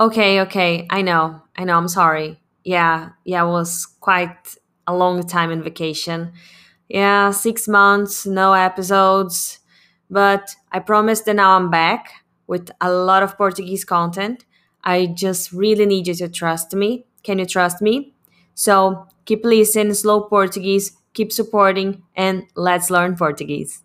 Okay, okay. I know. I know. I'm sorry. Yeah, yeah, it was quite a long time in vacation. Yeah, six months, no episodes. But I promise that now I'm back with a lot of Portuguese content. I just really need you to trust me. Can you trust me? So keep listening, slow Portuguese, keep supporting, and let's learn Portuguese.